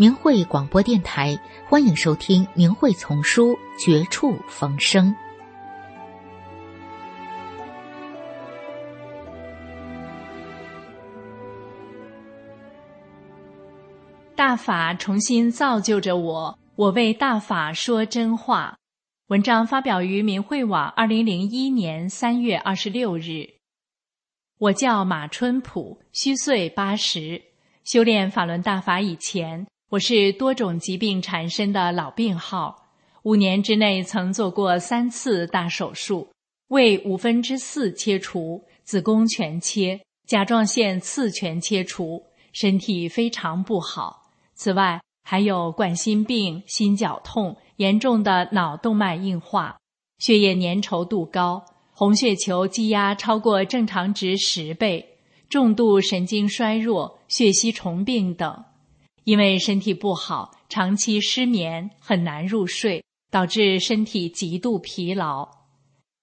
明慧广播电台，欢迎收听《明慧丛书·绝处逢生》。大法重新造就着我，我为大法说真话。文章发表于明慧网，二零零一年三月二十六日。我叫马春普，虚岁八十，修炼法轮大法以前。我是多种疾病缠身的老病号，五年之内曾做过三次大手术，胃五分之四切除，子宫全切，甲状腺次全切除，身体非常不好。此外还有冠心病、心绞痛、严重的脑动脉硬化、血液粘稠度高、红血球积压超过正常值十倍、重度神经衰弱、血吸虫病等。因为身体不好，长期失眠，很难入睡，导致身体极度疲劳。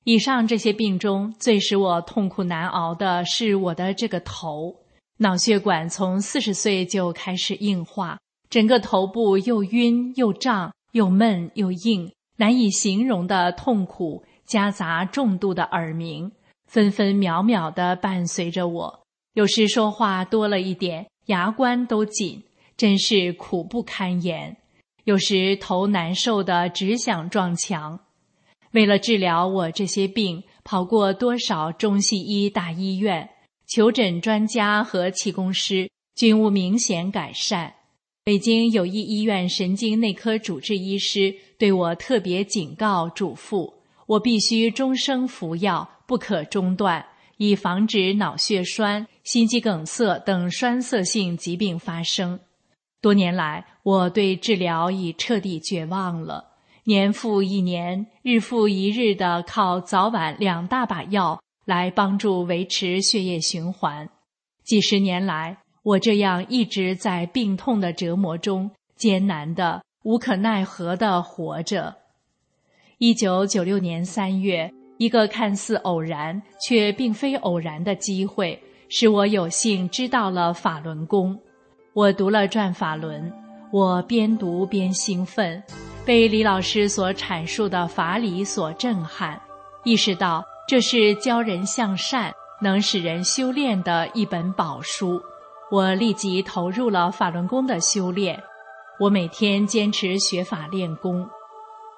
以上这些病中，最使我痛苦难熬的是我的这个头，脑血管从四十岁就开始硬化，整个头部又晕又胀又闷又硬，难以形容的痛苦，夹杂重度的耳鸣，分分秒秒的伴随着我。有时说话多了一点，牙关都紧。真是苦不堪言，有时头难受的只想撞墙。为了治疗我这些病，跑过多少中西医大医院，求诊专家和气功师均无明显改善。北京友谊医院神经内科主治医师对我特别警告嘱咐，我必须终生服药，不可中断，以防止脑血栓、心肌梗塞等栓塞性疾病发生。多年来，我对治疗已彻底绝望了。年复一年，日复一日的靠早晚两大把药来帮助维持血液循环。几十年来，我这样一直在病痛的折磨中艰难的、无可奈何的活着。一九九六年三月，一个看似偶然却并非偶然的机会，使我有幸知道了法轮功。我读了《转法轮》，我边读边兴奋，被李老师所阐述的法理所震撼，意识到这是教人向善、能使人修炼的一本宝书。我立即投入了法轮功的修炼。我每天坚持学法练功。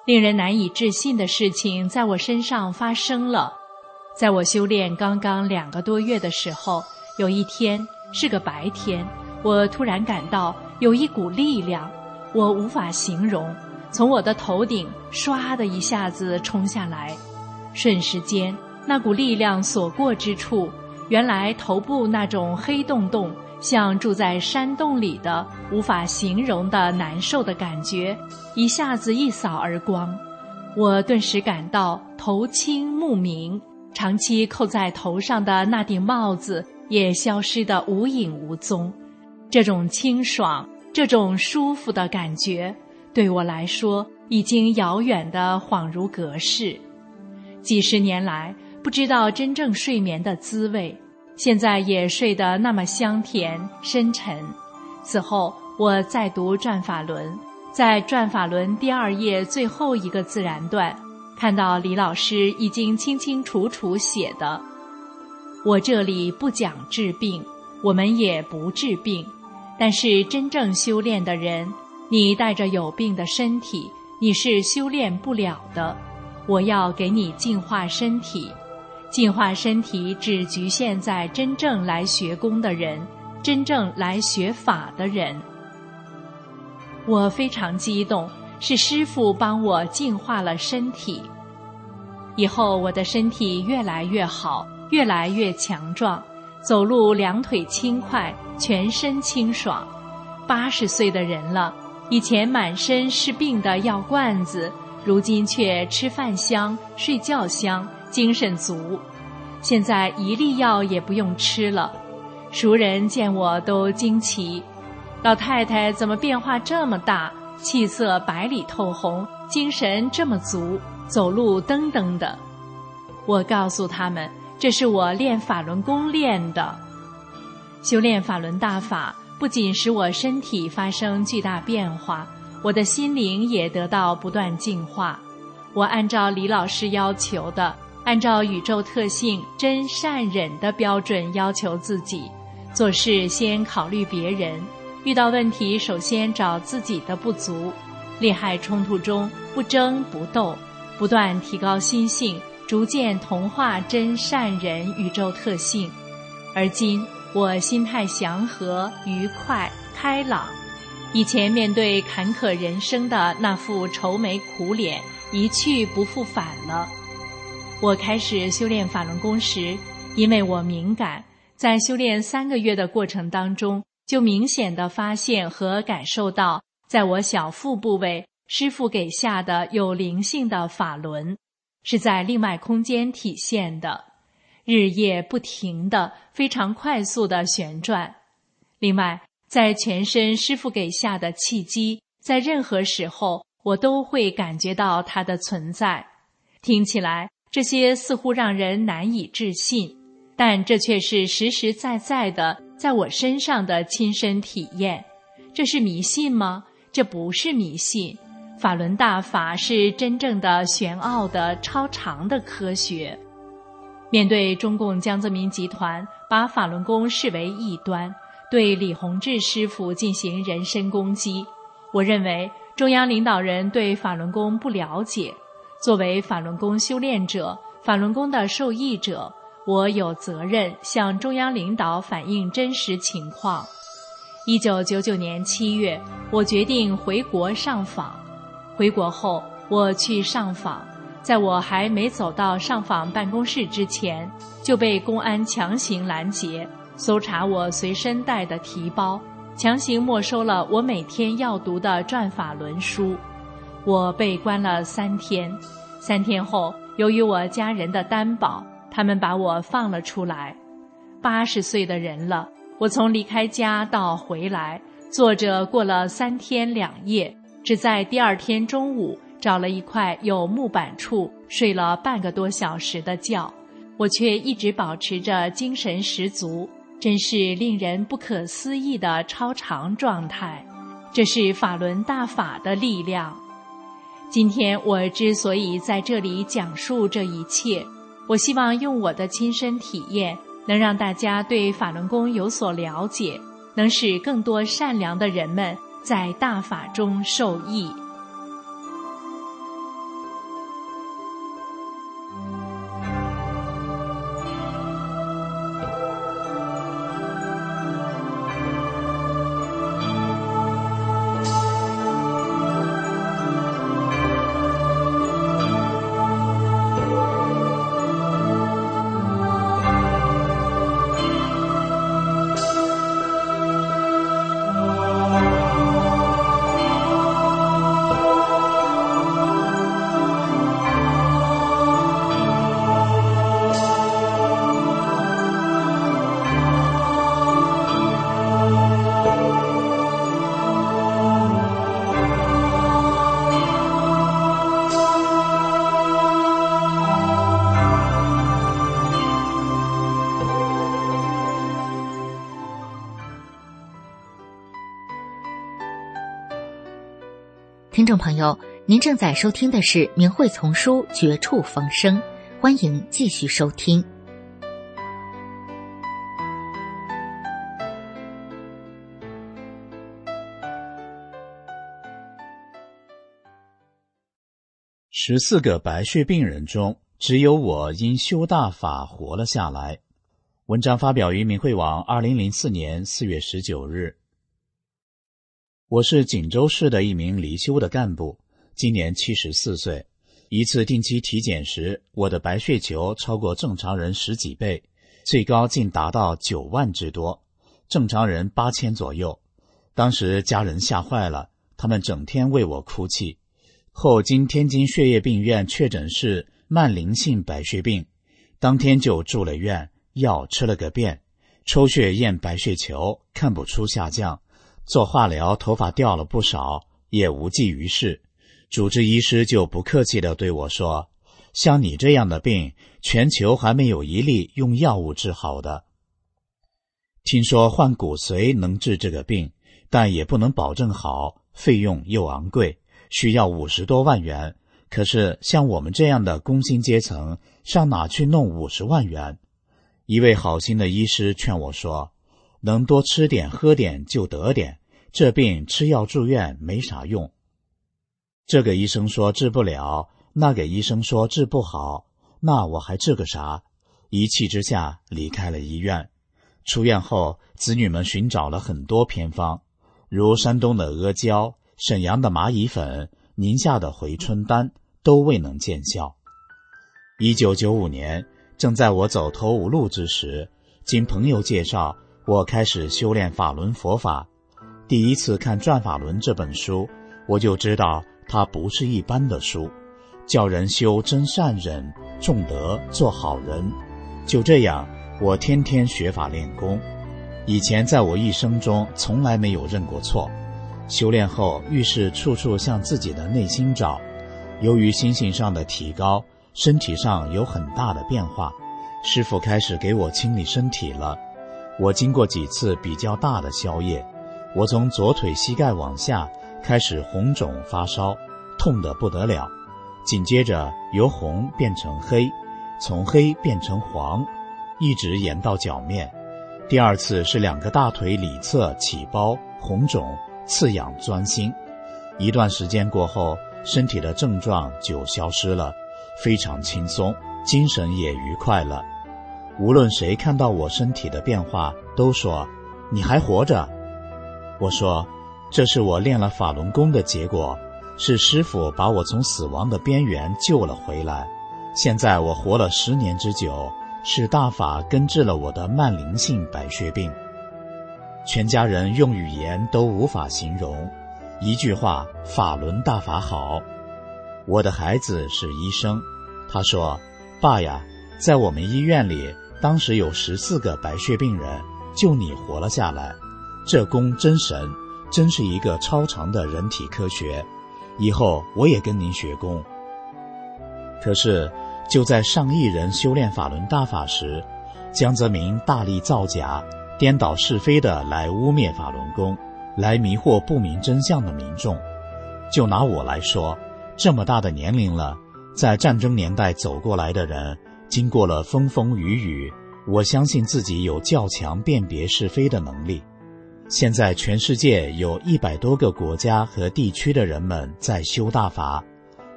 令人难以置信的事情在我身上发生了。在我修炼刚刚两个多月的时候，有一天是个白天。我突然感到有一股力量，我无法形容，从我的头顶唰的一下子冲下来，瞬时间，那股力量所过之处，原来头部那种黑洞洞，像住在山洞里的无法形容的难受的感觉，一下子一扫而光，我顿时感到头清目明，长期扣在头上的那顶帽子也消失得无影无踪。这种清爽、这种舒服的感觉，对我来说已经遥远的恍如隔世。几十年来，不知道真正睡眠的滋味，现在也睡得那么香甜深沉。此后，我再读《转法轮》，在《转法轮》第二页最后一个自然段，看到李老师已经清清楚楚写的：“我这里不讲治病，我们也不治病。”但是真正修炼的人，你带着有病的身体，你是修炼不了的。我要给你净化身体，净化身体只局限在真正来学功的人，真正来学法的人。我非常激动，是师父帮我净化了身体。以后我的身体越来越好，越来越强壮，走路两腿轻快，全身清爽。八十岁的人了，以前满身是病的药罐子，如今却吃饭香、睡觉香，精神足。现在一粒药也不用吃了。熟人见我都惊奇，老太太怎么变化这么大？气色白里透红，精神这么足，走路噔噔的。我告诉他们，这是我练法轮功练的。修炼法轮大法，不仅使我身体发生巨大变化，我的心灵也得到不断净化。我按照李老师要求的，按照宇宙特性真善忍的标准要求自己，做事先考虑别人。遇到问题，首先找自己的不足；利害冲突中不争不斗，不断提高心性，逐渐同化真善人宇宙特性。而今我心态祥和、愉快、开朗，以前面对坎坷人生的那副愁眉苦脸一去不复返了。我开始修炼法轮功时，因为我敏感，在修炼三个月的过程当中。就明显的发现和感受到，在我小腹部位，师傅给下的有灵性的法轮，是在另外空间体现的，日夜不停的、非常快速的旋转。另外，在全身师傅给下的契机，在任何时候我都会感觉到它的存在。听起来这些似乎让人难以置信，但这却是实实在在的。在我身上的亲身体验，这是迷信吗？这不是迷信。法轮大法是真正的玄奥的超长的科学。面对中共江泽民集团把法轮功视为异端，对李洪志师傅进行人身攻击，我认为中央领导人对法轮功不了解。作为法轮功修炼者，法轮功的受益者。我有责任向中央领导反映真实情况。一九九九年七月，我决定回国上访。回国后，我去上访，在我还没走到上访办公室之前，就被公安强行拦截，搜查我随身带的提包，强行没收了我每天要读的转法轮书。我被关了三天。三天后，由于我家人的担保。他们把我放了出来，八十岁的人了，我从离开家到回来，坐着过了三天两夜，只在第二天中午找了一块有木板处睡了半个多小时的觉，我却一直保持着精神十足，真是令人不可思议的超常状态。这是法轮大法的力量。今天我之所以在这里讲述这一切。我希望用我的亲身体验，能让大家对法轮功有所了解，能使更多善良的人们在大法中受益。听众朋友，您正在收听的是《明慧丛书》《绝处逢生》，欢迎继续收听。十四个白血病人中，只有我因修大法活了下来。文章发表于明慧网，二零零四年四月十九日。我是锦州市的一名离休的干部，今年七十四岁，一次定期体检时，我的白血球超过正常人十几倍，最高竟达到九万之多，正常人八千左右。当时家人吓坏了，他们整天为我哭泣。后经天津血液病院确诊是慢淋性白血病，当天就住了院，药吃了个遍，抽血验白血球看不出下降，做化疗头发掉了不少，也无济于事。主治医师就不客气地对我说：“像你这样的病，全球还没有一例用药物治好的。听说换骨髓能治这个病，但也不能保证好，费用又昂贵，需要五十多万元。可是像我们这样的工薪阶层，上哪去弄五十万元？”一位好心的医师劝我说：“能多吃点喝点就得点，这病吃药住院没啥用。”这个医生说治不了，那个医生说治不好，那我还治个啥？一气之下离开了医院。出院后，子女们寻找了很多偏方，如山东的阿胶、沈阳的蚂蚁粉、宁夏的回春丹，都未能见效。一九九五年，正在我走投无路之时，经朋友介绍，我开始修炼法轮佛法。第一次看《转法轮》这本书，我就知道。它不是一般的书，教人修真善忍、重德、做好人。就这样，我天天学法练功。以前在我一生中从来没有认过错。修炼后，遇事处处向自己的内心找。由于心性上的提高，身体上有很大的变化。师傅开始给我清理身体了。我经过几次比较大的宵夜，我从左腿膝盖往下。开始红肿发烧，痛得不得了，紧接着由红变成黑，从黑变成黄，一直延到脚面。第二次是两个大腿里侧起包、红肿、刺痒、钻心。一段时间过后，身体的症状就消失了，非常轻松，精神也愉快了。无论谁看到我身体的变化，都说：“你还活着。”我说。这是我练了法轮功的结果，是师傅把我从死亡的边缘救了回来。现在我活了十年之久，是大法根治了我的慢淋性白血病。全家人用语言都无法形容，一句话：法轮大法好。我的孩子是医生，他说：“爸呀，在我们医院里，当时有十四个白血病人，就你活了下来，这功真神。”真是一个超长的人体科学，以后我也跟您学功。可是就在上亿人修炼法轮大法时，江泽民大力造假、颠倒是非的来污蔑法轮功，来迷惑不明真相的民众。就拿我来说，这么大的年龄了，在战争年代走过来的人，经过了风风雨雨，我相信自己有较强辨别是非的能力。现在全世界有一百多个国家和地区的人们在修大法，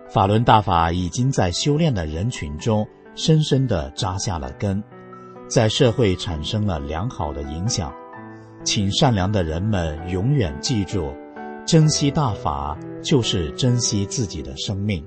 法轮大法已经在修炼的人群中深深地扎下了根，在社会产生了良好的影响。请善良的人们永远记住，珍惜大法就是珍惜自己的生命。